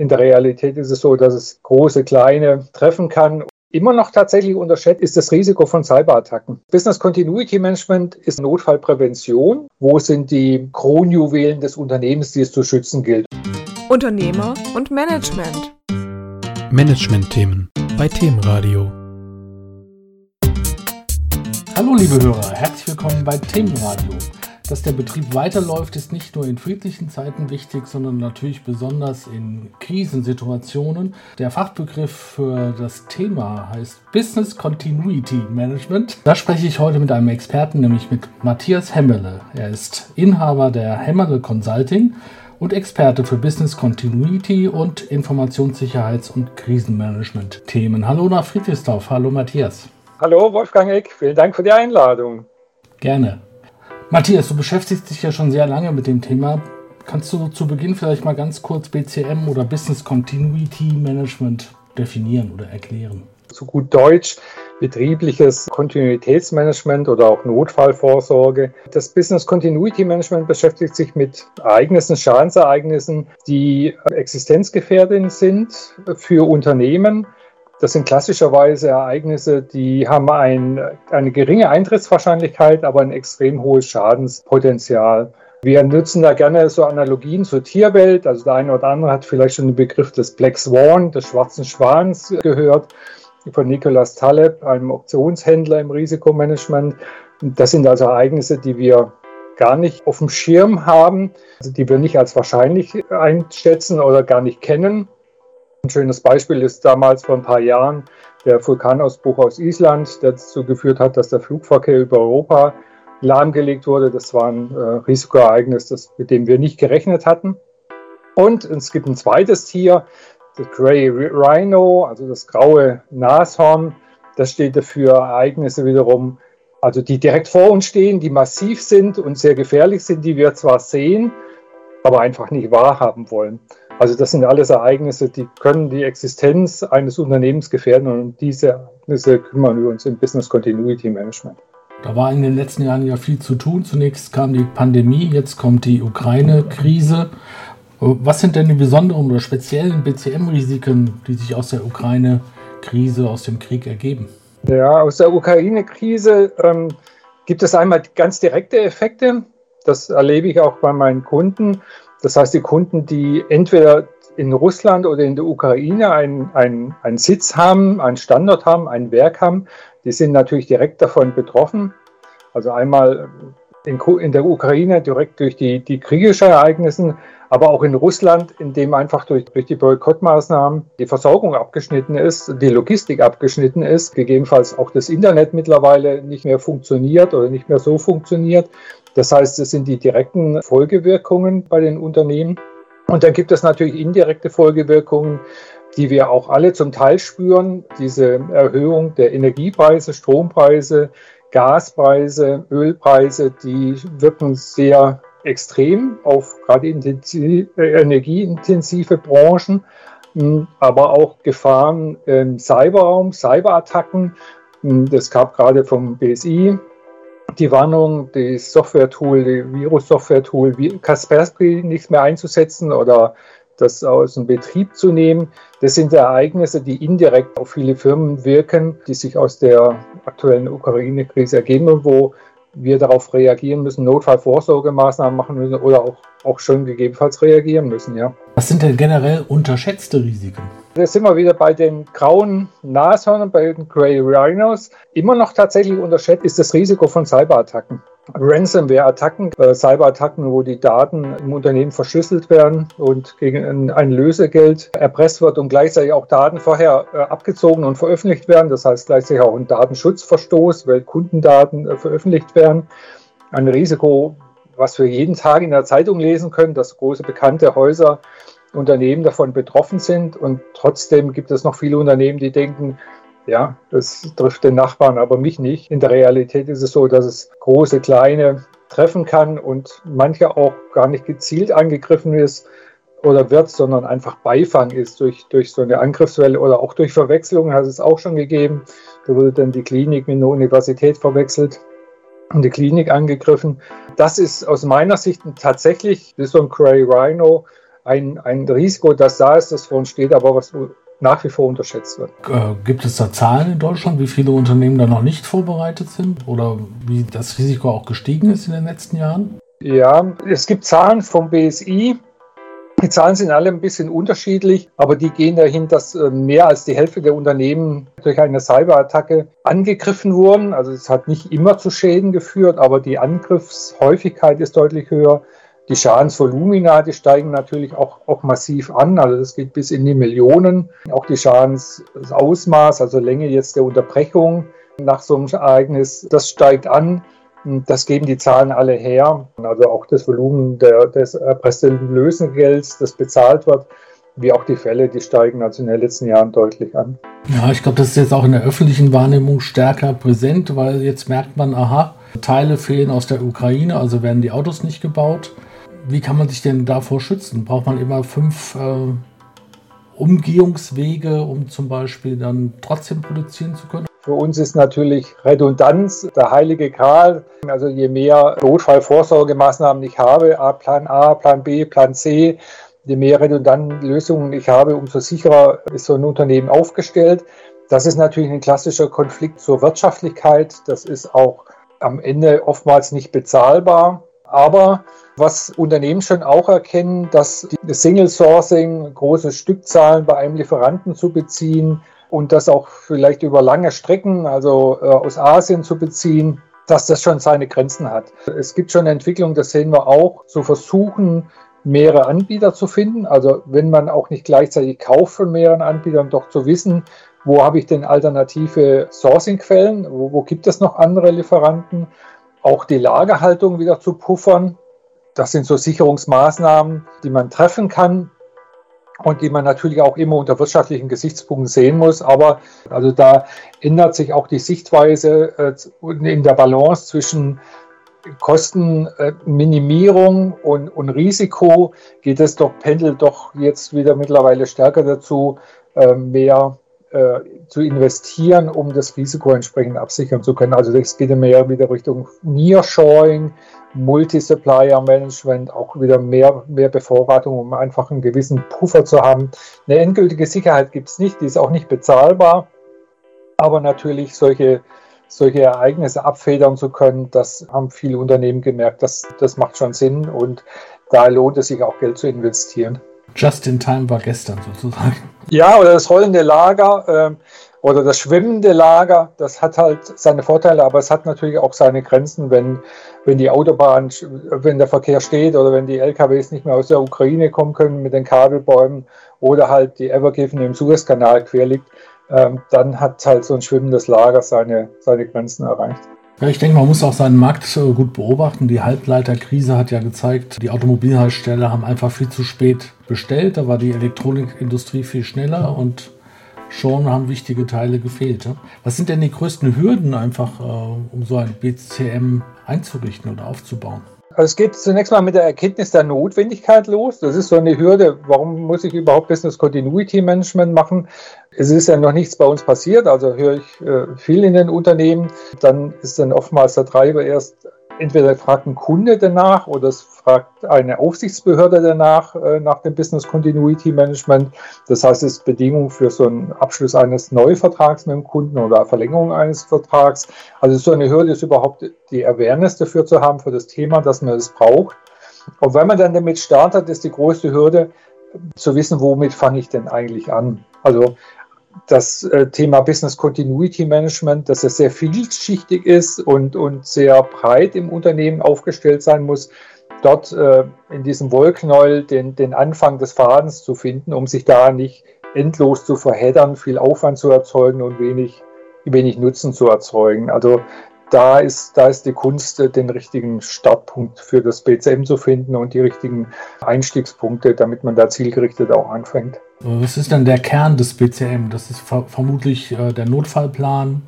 In der Realität ist es so, dass es große, kleine treffen kann. Immer noch tatsächlich unterschätzt ist das Risiko von Cyberattacken. Business Continuity Management ist Notfallprävention. Wo sind die Kronjuwelen des Unternehmens, die es zu schützen gilt? Unternehmer und Management. Management-Themen bei Themenradio. Hallo liebe Hörer, herzlich willkommen bei Themenradio. Dass der Betrieb weiterläuft, ist nicht nur in friedlichen Zeiten wichtig, sondern natürlich besonders in Krisensituationen. Der Fachbegriff für das Thema heißt Business Continuity Management. Da spreche ich heute mit einem Experten, nämlich mit Matthias Hemmerle. Er ist Inhaber der Hemmerle Consulting und Experte für Business Continuity und Informationssicherheits- und Krisenmanagement-Themen. Hallo nach Friedrichsdorf. Hallo Matthias. Hallo Wolfgang Eck, vielen Dank für die Einladung. Gerne. Matthias, du beschäftigst dich ja schon sehr lange mit dem Thema. Kannst du zu Beginn vielleicht mal ganz kurz BCM oder Business Continuity Management definieren oder erklären? Zu gut Deutsch betriebliches Kontinuitätsmanagement oder auch Notfallvorsorge. Das Business Continuity Management beschäftigt sich mit Ereignissen, Schadensereignissen, die existenzgefährdend sind für Unternehmen das sind klassischerweise Ereignisse, die haben ein, eine geringe Eintrittswahrscheinlichkeit, aber ein extrem hohes Schadenspotenzial. Wir nutzen da gerne so Analogien zur Tierwelt. Also der eine oder andere hat vielleicht schon den Begriff des Black Swan, des schwarzen Schwans gehört, von Nicolas Taleb, einem Optionshändler im Risikomanagement. Das sind also Ereignisse, die wir gar nicht auf dem Schirm haben, also die wir nicht als wahrscheinlich einschätzen oder gar nicht kennen. Ein schönes Beispiel ist damals vor ein paar Jahren der Vulkanausbruch aus Island, der dazu geführt hat, dass der Flugverkehr über Europa lahmgelegt wurde. Das war ein äh, Risikoereignis, das, mit dem wir nicht gerechnet hatten. Und es gibt ein zweites Tier, das Grey Rhino, also das graue Nashorn. Das steht dafür Ereignisse wiederum, also die direkt vor uns stehen, die massiv sind und sehr gefährlich sind, die wir zwar sehen, aber einfach nicht wahrhaben wollen. Also das sind alles Ereignisse, die können die Existenz eines Unternehmens gefährden und um diese Ereignisse kümmern wir uns im Business Continuity Management. Da war in den letzten Jahren ja viel zu tun. Zunächst kam die Pandemie, jetzt kommt die Ukraine-Krise. Was sind denn die besonderen oder speziellen BCM-Risiken, die sich aus der Ukraine-Krise, aus dem Krieg ergeben? Ja, aus der Ukraine-Krise ähm, gibt es einmal ganz direkte Effekte. Das erlebe ich auch bei meinen Kunden. Das heißt, die Kunden, die entweder in Russland oder in der Ukraine einen, einen, einen Sitz haben, einen Standort haben, ein Werk haben, die sind natürlich direkt davon betroffen. Also einmal in, in der Ukraine direkt durch die, die kriegischen Ereignisse, aber auch in Russland, in dem einfach durch, durch die Boykottmaßnahmen die Versorgung abgeschnitten ist, die Logistik abgeschnitten ist, gegebenenfalls auch das Internet mittlerweile nicht mehr funktioniert oder nicht mehr so funktioniert. Das heißt, es sind die direkten Folgewirkungen bei den Unternehmen. Und dann gibt es natürlich indirekte Folgewirkungen, die wir auch alle zum Teil spüren. Diese Erhöhung der Energiepreise, Strompreise, Gaspreise, Ölpreise, die wirken sehr extrem auf gerade energieintensive Branchen, hm, aber auch Gefahren im Cyberraum, Cyberattacken. Das hm, gab gerade vom BSI die Warnung, die Software-Tool, die Virus-Software-Tool Kaspersky nicht mehr einzusetzen oder das aus dem Betrieb zu nehmen. Das sind Ereignisse, die indirekt auf viele Firmen wirken, die sich aus der aktuellen Ukraine-Krise ergeben und wo wir darauf reagieren müssen, Notfallvorsorgemaßnahmen machen müssen oder auch, auch schon gegebenenfalls reagieren müssen. Ja. Was sind denn generell unterschätzte Risiken? Da sind wir wieder bei den grauen Nashörnern, bei den Grey Rhinos. Immer noch tatsächlich unterschätzt ist das Risiko von Cyberattacken. Ransomware-Attacken, äh, Cyberattacken, wo die Daten im Unternehmen verschlüsselt werden und gegen ein, ein Lösegeld erpresst wird und gleichzeitig auch Daten vorher äh, abgezogen und veröffentlicht werden. Das heißt gleichzeitig auch ein Datenschutzverstoß, weil Kundendaten äh, veröffentlicht werden. Ein Risiko, was wir jeden Tag in der Zeitung lesen können, dass große bekannte Häuser Unternehmen davon betroffen sind. Und trotzdem gibt es noch viele Unternehmen, die denken, ja, das trifft den Nachbarn, aber mich nicht. In der Realität ist es so, dass es große, kleine treffen kann und manche auch gar nicht gezielt angegriffen ist oder wird, sondern einfach Beifang ist durch, durch so eine Angriffswelle oder auch durch Verwechslung hat es auch schon gegeben. Da wurde dann die Klinik mit einer Universität verwechselt und die Klinik angegriffen. Das ist aus meiner Sicht tatsächlich, wie so ein Cray Rhino, ein, ein Risiko, das da ist, das vor uns steht, aber was nach wie vor unterschätzt wird. Äh, gibt es da Zahlen in Deutschland, wie viele Unternehmen da noch nicht vorbereitet sind oder wie das Risiko auch gestiegen ist in den letzten Jahren? Ja, es gibt Zahlen vom BSI. Die Zahlen sind alle ein bisschen unterschiedlich, aber die gehen dahin, dass äh, mehr als die Hälfte der Unternehmen durch eine Cyberattacke angegriffen wurden. Also es hat nicht immer zu Schäden geführt, aber die Angriffshäufigkeit ist deutlich höher. Die Schadensvolumina, die steigen natürlich auch, auch massiv an. Also das geht bis in die Millionen. Auch die Schadensausmaß, also Länge jetzt der Unterbrechung nach so einem Ereignis, das steigt an. Das geben die Zahlen alle her. Also auch das Volumen der, des erpressten Lösegelds, das bezahlt wird, wie auch die Fälle, die steigen also in den letzten Jahren deutlich an. Ja, ich glaube, das ist jetzt auch in der öffentlichen Wahrnehmung stärker präsent, weil jetzt merkt man, aha, Teile fehlen aus der Ukraine, also werden die Autos nicht gebaut. Wie kann man sich denn davor schützen? Braucht man immer fünf äh, Umgehungswege, um zum Beispiel dann trotzdem produzieren zu können? Für uns ist natürlich Redundanz der heilige Gral. Also je mehr Notfallvorsorgemaßnahmen ich habe, Plan A, Plan B, Plan C, je mehr redundanten Lösungen ich habe, umso sicherer ist so ein Unternehmen aufgestellt. Das ist natürlich ein klassischer Konflikt zur Wirtschaftlichkeit. Das ist auch am Ende oftmals nicht bezahlbar. Aber was Unternehmen schon auch erkennen, dass das Single Sourcing, große Stückzahlen bei einem Lieferanten zu beziehen und das auch vielleicht über lange Strecken, also äh, aus Asien zu beziehen, dass das schon seine Grenzen hat. Es gibt schon Entwicklungen, das sehen wir auch, zu versuchen, mehrere Anbieter zu finden. Also wenn man auch nicht gleichzeitig kauft von mehreren Anbietern, doch zu wissen, wo habe ich denn alternative Sourcing-Quellen, wo, wo gibt es noch andere Lieferanten auch die Lagerhaltung wieder zu puffern. Das sind so Sicherungsmaßnahmen, die man treffen kann und die man natürlich auch immer unter wirtschaftlichen Gesichtspunkten sehen muss. Aber also da ändert sich auch die Sichtweise äh, in der Balance zwischen Kostenminimierung und, und Risiko geht es doch, pendelt doch jetzt wieder mittlerweile stärker dazu, äh, mehr äh, zu investieren, um das Risiko entsprechend absichern zu können. Also das geht mehr wieder Richtung Nearshoring, Multi-Supplier Management, auch wieder mehr, mehr Bevorratung, um einfach einen gewissen Puffer zu haben. Eine endgültige Sicherheit gibt es nicht, die ist auch nicht bezahlbar, aber natürlich solche solche Ereignisse abfedern zu können, das haben viele Unternehmen gemerkt, das, das macht schon Sinn und da lohnt es sich auch Geld zu investieren. Just in time war gestern sozusagen. Ja, oder das rollende Lager äh, oder das schwimmende Lager, das hat halt seine Vorteile, aber es hat natürlich auch seine Grenzen, wenn, wenn die Autobahn, wenn der Verkehr steht oder wenn die LKWs nicht mehr aus der Ukraine kommen können mit den Kabelbäumen oder halt die Evergiven im Suezkanal quer liegt, äh, dann hat halt so ein schwimmendes Lager seine, seine Grenzen erreicht. Ja, ich denke, man muss auch seinen Markt gut beobachten. Die Halbleiterkrise hat ja gezeigt, die Automobilhersteller haben einfach viel zu spät bestellt. Da war die Elektronikindustrie viel schneller und schon haben wichtige Teile gefehlt. Was sind denn die größten Hürden einfach, äh, um so ein BCM einzurichten oder aufzubauen? Also es geht zunächst mal mit der Erkenntnis der Notwendigkeit los. Das ist so eine Hürde. Warum muss ich überhaupt Business Continuity Management machen? Es ist ja noch nichts bei uns passiert, also höre ich äh, viel in den Unternehmen. Dann ist dann oftmals der Treiber erst, entweder fragt ein Kunde danach oder es fragt eine Aufsichtsbehörde danach, äh, nach dem Business Continuity Management. Das heißt, es ist Bedingung für so einen Abschluss eines Neuvertrags mit dem Kunden oder Verlängerung eines Vertrags. Also so eine Hürde ist überhaupt die Awareness dafür zu haben, für das Thema, dass man es braucht. Und wenn man dann damit startet, ist die größte Hürde, zu wissen, womit fange ich denn eigentlich an. Also das äh, Thema Business Continuity Management, dass es sehr vielschichtig ist und, und sehr breit im Unternehmen aufgestellt sein muss, dort äh, in diesem Wollknäuel den, den Anfang des Fadens zu finden, um sich da nicht endlos zu verheddern, viel Aufwand zu erzeugen und wenig, wenig Nutzen zu erzeugen. Also da ist, da ist die Kunst, den richtigen Startpunkt für das BCM zu finden und die richtigen Einstiegspunkte, damit man da zielgerichtet auch anfängt. Was ist denn der Kern des BCM? Das ist ver vermutlich äh, der Notfallplan,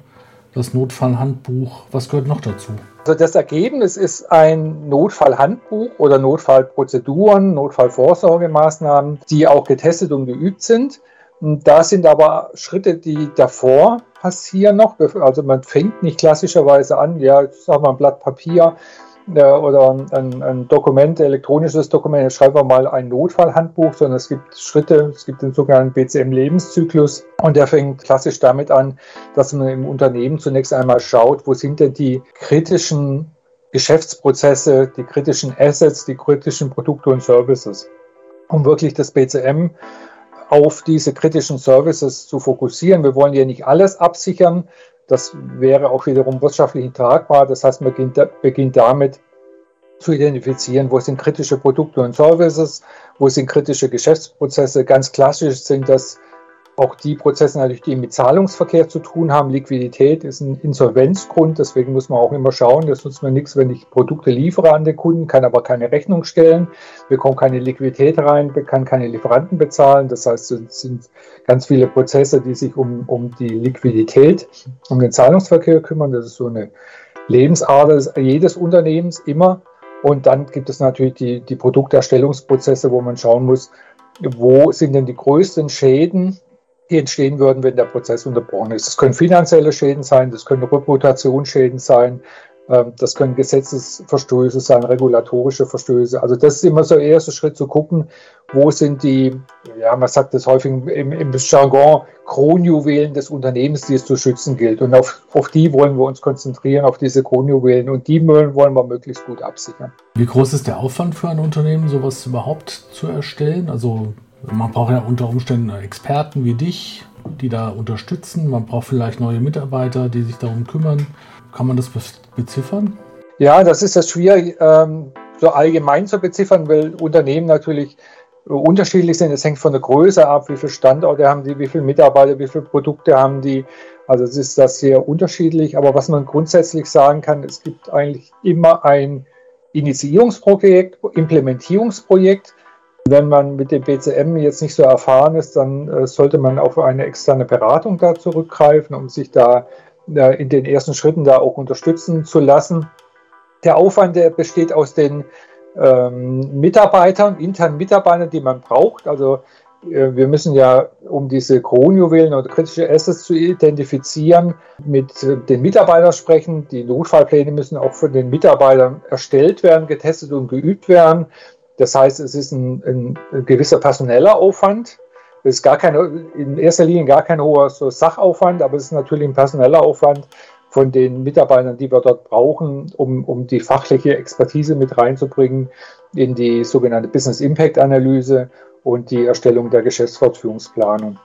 das Notfallhandbuch. Was gehört noch dazu? Also das Ergebnis ist ein Notfallhandbuch oder Notfallprozeduren, Notfallvorsorgemaßnahmen, die auch getestet und geübt sind. Da sind aber Schritte, die davor passieren noch. Also man fängt nicht klassischerweise an, ja, jetzt haben wir ein Blatt Papier äh, oder ein, ein, Dokument, elektronisches Dokument, jetzt schreiben wir mal ein Notfallhandbuch, sondern es gibt Schritte, es gibt den sogenannten BCM-Lebenszyklus und der fängt klassisch damit an, dass man im Unternehmen zunächst einmal schaut, wo sind denn die kritischen Geschäftsprozesse, die kritischen Assets, die kritischen Produkte und Services, um wirklich das BCM auf diese kritischen Services zu fokussieren. Wir wollen ja nicht alles absichern. Das wäre auch wiederum wirtschaftlich tragbar. Das heißt, man beginnt, damit zu identifizieren, wo sind kritische Produkte und Services, wo sind kritische Geschäftsprozesse. Ganz klassisch sind das auch die Prozesse natürlich, die mit Zahlungsverkehr zu tun haben. Liquidität ist ein Insolvenzgrund, deswegen muss man auch immer schauen, das nutzt mir nichts, wenn ich Produkte liefere an den Kunden, kann aber keine Rechnung stellen, bekomme keine Liquidität rein, kann keine Lieferanten bezahlen. Das heißt, es sind ganz viele Prozesse, die sich um, um die Liquidität, um den Zahlungsverkehr kümmern. Das ist so eine Lebensader jedes Unternehmens immer. Und dann gibt es natürlich die, die Produkterstellungsprozesse, wo man schauen muss, wo sind denn die größten Schäden die entstehen würden, wenn der Prozess unterbrochen ist. Das können finanzielle Schäden sein, das können Reputationsschäden sein, ähm, das können Gesetzesverstöße sein, regulatorische Verstöße. Also das ist immer so der erste Schritt zu gucken, wo sind die, ja, man sagt das häufig im, im Jargon, Kronjuwelen des Unternehmens, die es zu schützen gilt. Und auf, auf die wollen wir uns konzentrieren, auf diese Kronjuwelen. Und die wollen wir möglichst gut absichern. Wie groß ist der Aufwand für ein Unternehmen, sowas überhaupt zu erstellen? Also man braucht ja unter Umständen Experten wie dich, die da unterstützen. Man braucht vielleicht neue Mitarbeiter, die sich darum kümmern. Kann man das beziffern? Ja, das ist das schwierig, ähm, so allgemein zu beziffern, weil Unternehmen natürlich unterschiedlich sind. Es hängt von der Größe ab, wie viele Standorte haben die, wie viele Mitarbeiter, wie viele Produkte haben die. Also es ist das sehr unterschiedlich. Aber was man grundsätzlich sagen kann, es gibt eigentlich immer ein Initiierungsprojekt, Implementierungsprojekt wenn man mit dem BCM jetzt nicht so erfahren ist, dann äh, sollte man auf eine externe Beratung da zurückgreifen, um sich da äh, in den ersten Schritten da auch unterstützen zu lassen. Der Aufwand, der besteht aus den ähm, Mitarbeitern, internen Mitarbeitern, die man braucht. Also äh, wir müssen ja, um diese Kronjuwelen oder kritische Assets zu identifizieren, mit äh, den Mitarbeitern sprechen. Die Notfallpläne müssen auch von den Mitarbeitern erstellt werden, getestet und geübt werden. Das heißt, es ist ein, ein gewisser personeller Aufwand. Es ist gar keine, in erster Linie gar kein hoher so Sachaufwand, aber es ist natürlich ein personeller Aufwand von den Mitarbeitern, die wir dort brauchen, um, um die fachliche Expertise mit reinzubringen in die sogenannte Business Impact Analyse und die Erstellung der Geschäftsfortführungsplanung.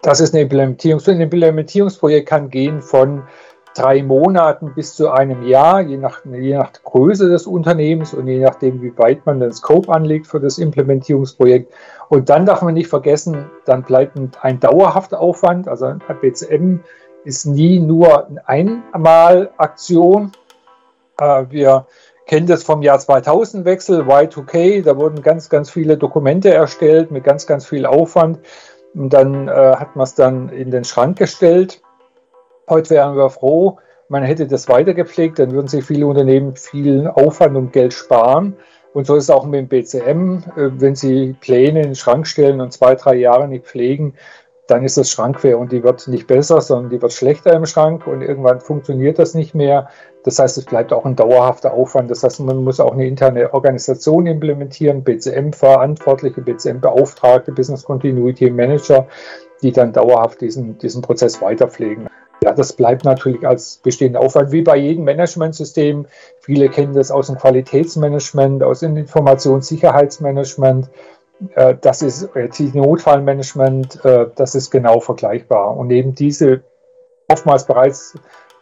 Das ist eine Implementierung. So ein Implementierungsprojekt kann gehen von drei Monaten bis zu einem Jahr, je nach, je nach Größe des Unternehmens und je nachdem, wie weit man den Scope anlegt für das Implementierungsprojekt. Und dann darf man nicht vergessen, dann bleibt ein dauerhafter Aufwand. Also ein BCM ist nie nur eine Einmalaktion. Äh, wir kennen das vom Jahr 2000 Wechsel, Y2K, da wurden ganz, ganz viele Dokumente erstellt mit ganz, ganz viel Aufwand. Und dann äh, hat man es dann in den Schrank gestellt. Heute wären wir froh, man hätte das weitergepflegt, dann würden sich viele Unternehmen viel Aufwand und Geld sparen. Und so ist es auch mit dem BCM. Äh, wenn Sie Pläne in den Schrank stellen und zwei, drei Jahre nicht pflegen, dann ist das Schrankware und die wird nicht besser, sondern die wird schlechter im Schrank und irgendwann funktioniert das nicht mehr. Das heißt, es bleibt auch ein dauerhafter Aufwand. Das heißt, man muss auch eine interne Organisation implementieren, BCM-Verantwortliche, BCM-Beauftragte, Business Continuity Manager, die dann dauerhaft diesen, diesen Prozess weiterpflegen. Ja, das bleibt natürlich als bestehender Aufwand, wie bei jedem Managementsystem. Viele kennen das aus dem Qualitätsmanagement, aus dem Informationssicherheitsmanagement. Äh, das ist Notfallmanagement, äh, das ist genau vergleichbar. Und neben diese oftmals bereits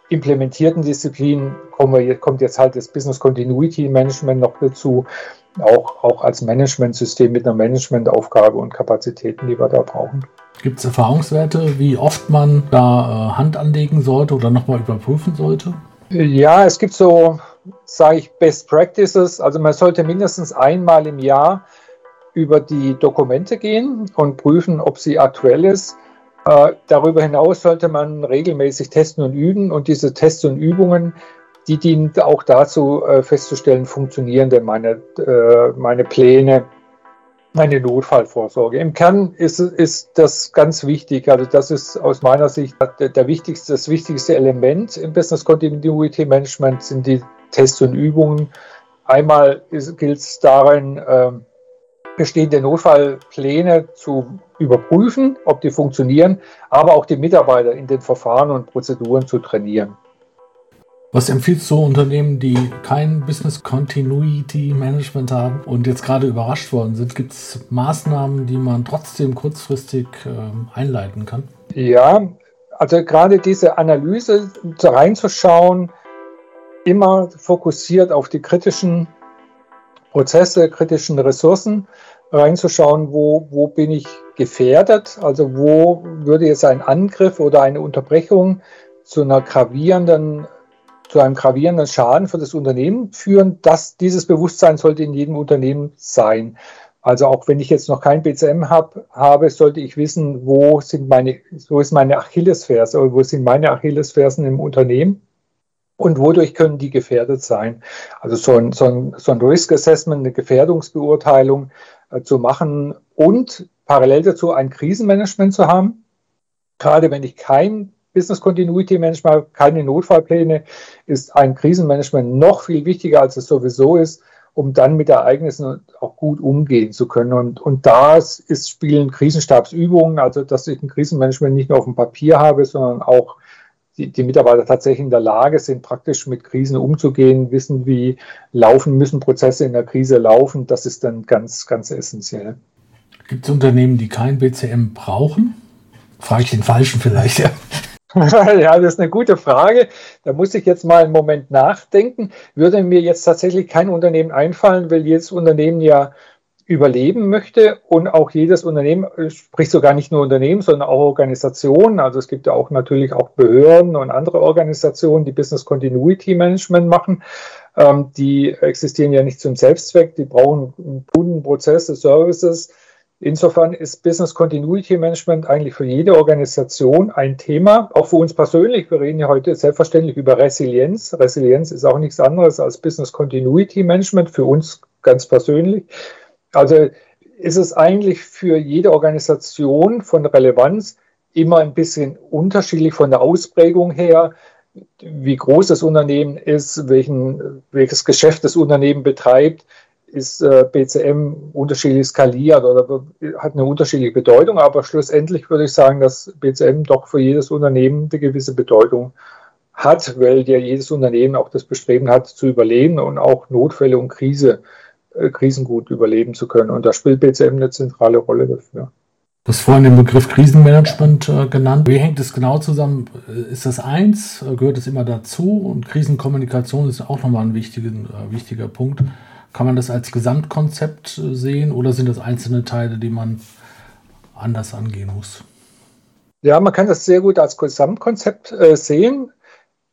implementierten Disziplinen kommt jetzt halt das Business Continuity Management noch dazu, auch, auch als Managementsystem mit einer Managementaufgabe und Kapazitäten, die wir da brauchen. Gibt es Erfahrungswerte, wie oft man da äh, Hand anlegen sollte oder nochmal überprüfen sollte? Ja, es gibt so, sage ich, Best Practices. Also man sollte mindestens einmal im Jahr über die Dokumente gehen und prüfen, ob sie aktuell ist. Äh, darüber hinaus sollte man regelmäßig testen und üben und diese Tests und Übungen, die dienen auch dazu äh, festzustellen, funktionieren denn meine, äh, meine Pläne eine Notfallvorsorge. Im Kern ist, ist das ganz wichtig. Also das ist aus meiner Sicht der, der wichtigste, das wichtigste Element im Business Continuity Management sind die Tests und Übungen. Einmal gilt es darin, äh, bestehende Notfallpläne zu überprüfen, ob die funktionieren, aber auch die Mitarbeiter in den Verfahren und Prozeduren zu trainieren. Was empfiehlst du Unternehmen, die kein Business Continuity Management haben und jetzt gerade überrascht worden sind? Gibt es Maßnahmen, die man trotzdem kurzfristig äh, einleiten kann? Ja, also gerade diese Analyse reinzuschauen, immer fokussiert auf die kritischen Prozesse, kritischen Ressourcen reinzuschauen, wo, wo bin ich gefährdet, also wo würde jetzt ein Angriff oder eine Unterbrechung zu einer gravierenden zu einem gravierenden Schaden für das Unternehmen führen. dass dieses Bewusstsein sollte in jedem Unternehmen sein. Also auch wenn ich jetzt noch kein BCM hab, habe, sollte ich wissen, wo sind meine, wo ist meine Achillesferse oder wo sind meine Achillesfersen im Unternehmen und wodurch können die gefährdet sein. Also so ein, so ein, so ein Risk Assessment, eine Gefährdungsbeurteilung äh, zu machen und parallel dazu ein Krisenmanagement zu haben. Gerade wenn ich kein Business Continuity Management, keine Notfallpläne, ist ein Krisenmanagement noch viel wichtiger, als es sowieso ist, um dann mit Ereignissen auch gut umgehen zu können. Und, und da spielen Krisenstabsübungen, also dass ich ein Krisenmanagement nicht nur auf dem Papier habe, sondern auch die, die Mitarbeiter tatsächlich in der Lage sind, praktisch mit Krisen umzugehen, wissen, wie laufen müssen Prozesse in der Krise laufen. Das ist dann ganz, ganz essentiell. Gibt es Unternehmen, die kein BCM brauchen? Frage ich den Falschen vielleicht, ja. ja, das ist eine gute Frage. Da muss ich jetzt mal einen Moment nachdenken. Würde mir jetzt tatsächlich kein Unternehmen einfallen, weil jedes Unternehmen ja überleben möchte und auch jedes Unternehmen, sprich sogar nicht nur Unternehmen, sondern auch Organisationen. Also es gibt ja auch natürlich auch Behörden und andere Organisationen, die Business Continuity Management machen. Ähm, die existieren ja nicht zum Selbstzweck, die brauchen Kunden, Prozesse, Services Insofern ist Business Continuity Management eigentlich für jede Organisation ein Thema, auch für uns persönlich. Wir reden ja heute selbstverständlich über Resilienz. Resilienz ist auch nichts anderes als Business Continuity Management für uns ganz persönlich. Also ist es eigentlich für jede Organisation von Relevanz immer ein bisschen unterschiedlich von der Ausprägung her, wie groß das Unternehmen ist, welchen, welches Geschäft das Unternehmen betreibt, ist äh, BCM unterschiedlich skaliert oder hat eine unterschiedliche Bedeutung, aber schlussendlich würde ich sagen, dass BCM doch für jedes Unternehmen eine gewisse Bedeutung hat, weil ja jedes Unternehmen auch das Bestreben hat, zu überleben und auch Notfälle und Krise, äh, Krisen gut überleben zu können. Und da spielt BCM eine zentrale Rolle dafür. Du hast vorhin den Begriff Krisenmanagement äh, genannt. Wie hängt es genau zusammen? Ist das eins? Gehört es immer dazu? Und Krisenkommunikation ist auch nochmal ein wichtiger, äh, wichtiger Punkt. Kann man das als Gesamtkonzept äh, sehen oder sind das einzelne Teile, die man anders angehen muss? Ja, man kann das sehr gut als Gesamtkonzept äh, sehen.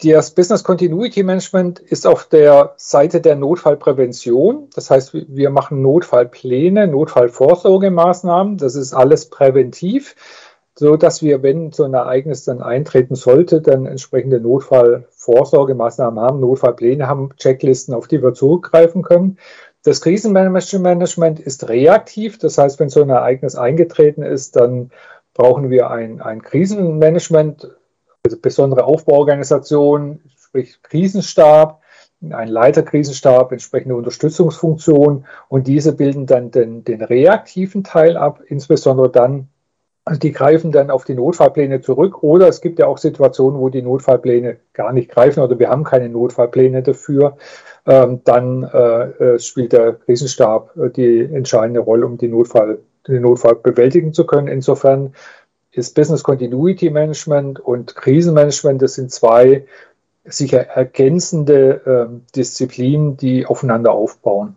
Das Business Continuity Management ist auf der Seite der Notfallprävention. Das heißt, wir machen Notfallpläne, Notfallvorsorgemaßnahmen. Das ist alles präventiv so dass wir, wenn so ein Ereignis dann eintreten sollte, dann entsprechende Notfallvorsorgemaßnahmen haben, Notfallpläne haben, Checklisten, auf die wir zurückgreifen können. Das Krisenmanagement ist reaktiv, das heißt, wenn so ein Ereignis eingetreten ist, dann brauchen wir ein, ein Krisenmanagement, also besondere Aufbauorganisation, sprich Krisenstab, ein Leiterkrisenstab, entsprechende Unterstützungsfunktion und diese bilden dann den, den reaktiven Teil ab, insbesondere dann, also die greifen dann auf die Notfallpläne zurück oder es gibt ja auch Situationen, wo die Notfallpläne gar nicht greifen oder wir haben keine Notfallpläne dafür. Ähm, dann äh, äh spielt der Krisenstab äh, die entscheidende Rolle, um die Notfall, den Notfall bewältigen zu können. Insofern ist Business Continuity Management und Krisenmanagement, das sind zwei sicher ergänzende äh, Disziplinen, die aufeinander aufbauen.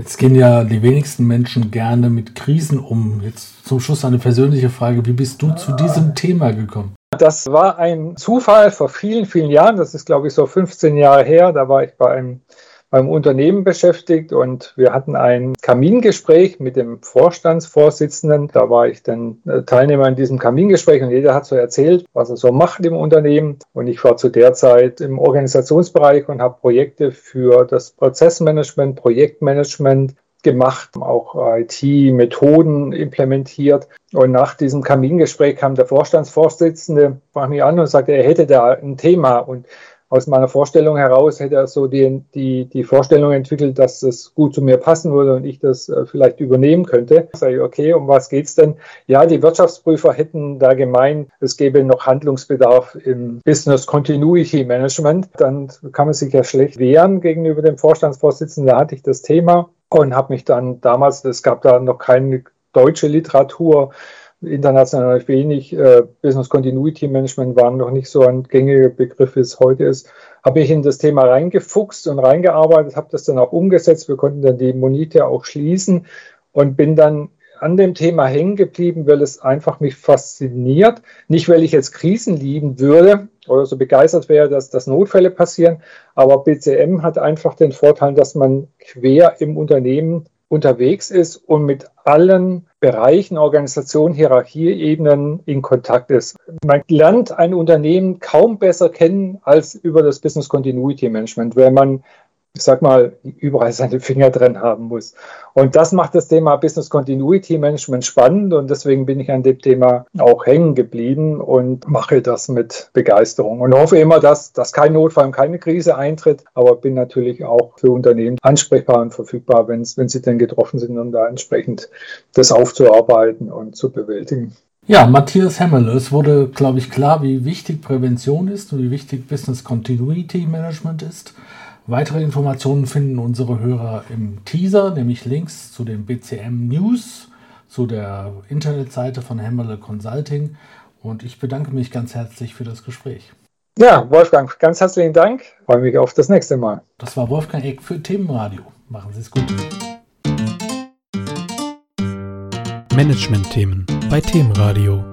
Jetzt gehen ja die wenigsten Menschen gerne mit Krisen um. Jetzt zum Schluss eine persönliche Frage. Wie bist du zu diesem Thema gekommen? Das war ein Zufall vor vielen, vielen Jahren. Das ist, glaube ich, so 15 Jahre her. Da war ich bei einem beim Unternehmen beschäftigt und wir hatten ein Kamingespräch mit dem Vorstandsvorsitzenden. Da war ich dann äh, Teilnehmer in diesem Kamingespräch und jeder hat so erzählt, was er so macht im Unternehmen. Und ich war zu der Zeit im Organisationsbereich und habe Projekte für das Prozessmanagement, Projektmanagement gemacht, auch IT-Methoden implementiert. Und nach diesem Kamingespräch kam der Vorstandsvorsitzende, sprach mich an und sagte, er hätte da ein Thema. Und aus meiner Vorstellung heraus hätte er so die, die, die Vorstellung entwickelt, dass es gut zu mir passen würde und ich das äh, vielleicht übernehmen könnte. Sage ich, okay, um was geht's denn? Ja, die Wirtschaftsprüfer hätten da gemeint, es gäbe noch Handlungsbedarf im Business Continuity Management. Dann kann man sich ja schlecht wehren gegenüber dem Vorstandsvorsitzenden. Da hatte ich das Thema und habe mich dann damals, es gab da noch keine deutsche Literatur, international wenig. Äh, Business Continuity Management waren noch nicht so ein gängiger Begriff, wie es heute ist. Habe ich in das Thema reingefuchst und reingearbeitet, habe das dann auch umgesetzt. Wir konnten dann die Monite auch schließen und bin dann an dem Thema hängen geblieben, weil es einfach mich fasziniert. Nicht, weil ich jetzt Krisen lieben würde oder so begeistert wäre, dass, dass Notfälle passieren, aber BCM hat einfach den Vorteil, dass man quer im Unternehmen unterwegs ist und mit allen Bereichen, Organisationen, Hierarchieebenen in Kontakt ist. Man lernt ein Unternehmen kaum besser kennen als über das Business Continuity Management, weil man ich sag mal, überall seine Finger drin haben muss. Und das macht das Thema Business Continuity Management spannend und deswegen bin ich an dem Thema auch hängen geblieben und mache das mit Begeisterung und hoffe immer, dass, dass kein Notfall und keine Krise eintritt, aber bin natürlich auch für Unternehmen ansprechbar und verfügbar, wenn, wenn sie denn getroffen sind, um da entsprechend das aufzuarbeiten und zu bewältigen. Ja, Matthias Hemmele, es wurde, glaube ich, klar, wie wichtig Prävention ist und wie wichtig Business Continuity Management ist. Weitere Informationen finden unsere Hörer im Teaser, nämlich Links zu den BCM News, zu der Internetseite von Hammerle Consulting. Und ich bedanke mich ganz herzlich für das Gespräch. Ja, Wolfgang, ganz herzlichen Dank. Freue mich auf das nächste Mal. Das war Wolfgang Eck für Themenradio. Machen Sie es gut. Management-Themen bei Themenradio.